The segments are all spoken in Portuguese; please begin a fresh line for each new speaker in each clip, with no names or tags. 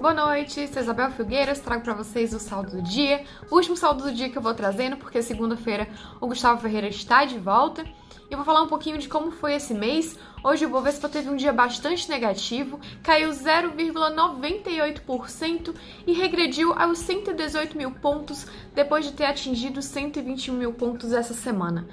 Boa noite, sou Isabel Filgueiras, trago para vocês o saldo do dia, o último saldo do dia que eu vou trazendo, porque segunda-feira o Gustavo Ferreira está de volta. Eu vou falar um pouquinho de como foi esse mês. Hoje o Bovespa teve um dia bastante negativo, caiu 0,98% e regrediu aos 118 mil pontos depois de ter atingido 121 mil pontos essa semana.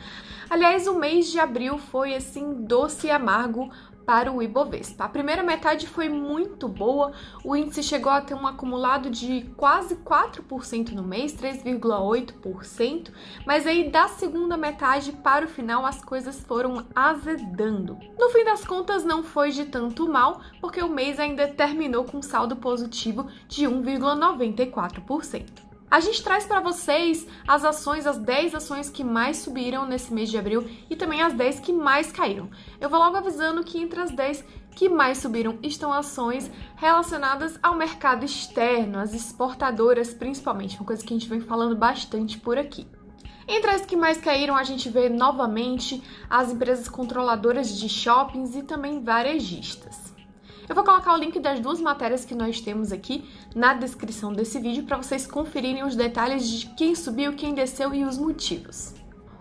Aliás, o mês de abril foi assim doce e amargo para o Ibovespa. A primeira metade foi muito boa, o índice chegou a ter um acumulado de quase 4% no mês, 3,8%, mas aí da segunda metade para o final as coisas foram azedando. No fim das contas não foi de tanto mal, porque o mês ainda terminou com saldo positivo de 1,94%. A gente traz para vocês as ações, as 10 ações que mais subiram nesse mês de abril e também as 10 que mais caíram. Eu vou logo avisando que entre as 10 que mais subiram estão ações relacionadas ao mercado externo, as exportadoras principalmente, uma coisa que a gente vem falando bastante por aqui. Entre as que mais caíram, a gente vê novamente as empresas controladoras de shoppings e também varejistas. Eu vou colocar o link das duas matérias que nós temos aqui na descrição desse vídeo para vocês conferirem os detalhes de quem subiu, quem desceu e os motivos.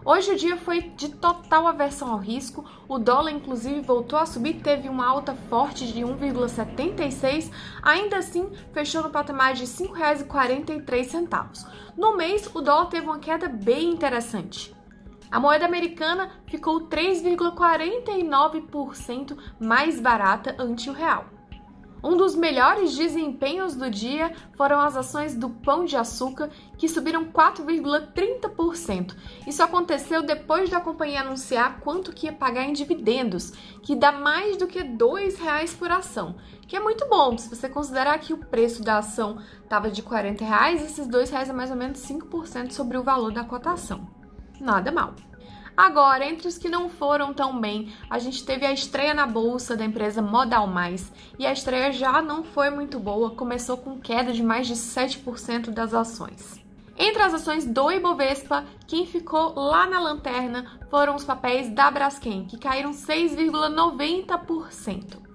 Hoje o dia foi de total aversão ao risco, o dólar inclusive voltou a subir, teve uma alta forte de 1,76, ainda assim fechou no patamar de R$ 5,43. No mês, o dólar teve uma queda bem interessante. A moeda americana ficou 3,49% mais barata ante o real. Um dos melhores desempenhos do dia foram as ações do Pão de Açúcar, que subiram 4,30%. Isso aconteceu depois da companhia anunciar quanto que ia pagar em dividendos, que dá mais do que R$ 2,00 por ação, que é muito bom. Se você considerar que o preço da ação estava de 40 reais, esses R$ 2,00 é mais ou menos 5% sobre o valor da cotação nada mal. Agora, entre os que não foram tão bem, a gente teve a estreia na bolsa da empresa Modal Mais, e a estreia já não foi muito boa, começou com queda de mais de 7% das ações. Entre as ações do Ibovespa, quem ficou lá na lanterna foram os papéis da Braskem, que caíram 6,90%.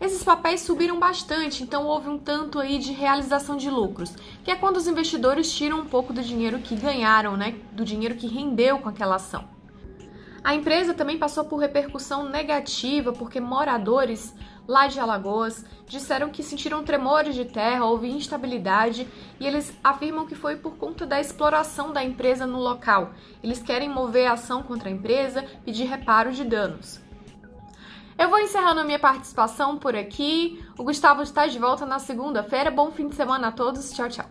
Esses papéis subiram bastante, então houve um tanto aí de realização de lucros, que é quando os investidores tiram um pouco do dinheiro que ganharam, né, do dinheiro que rendeu com aquela ação. A empresa também passou por repercussão negativa porque moradores lá de Alagoas disseram que sentiram tremores de terra, houve instabilidade e eles afirmam que foi por conta da exploração da empresa no local. Eles querem mover a ação contra a empresa, pedir reparo de danos. Eu vou encerrando a minha participação por aqui. O Gustavo está de volta na segunda-feira. Bom fim de semana a todos. Tchau, tchau.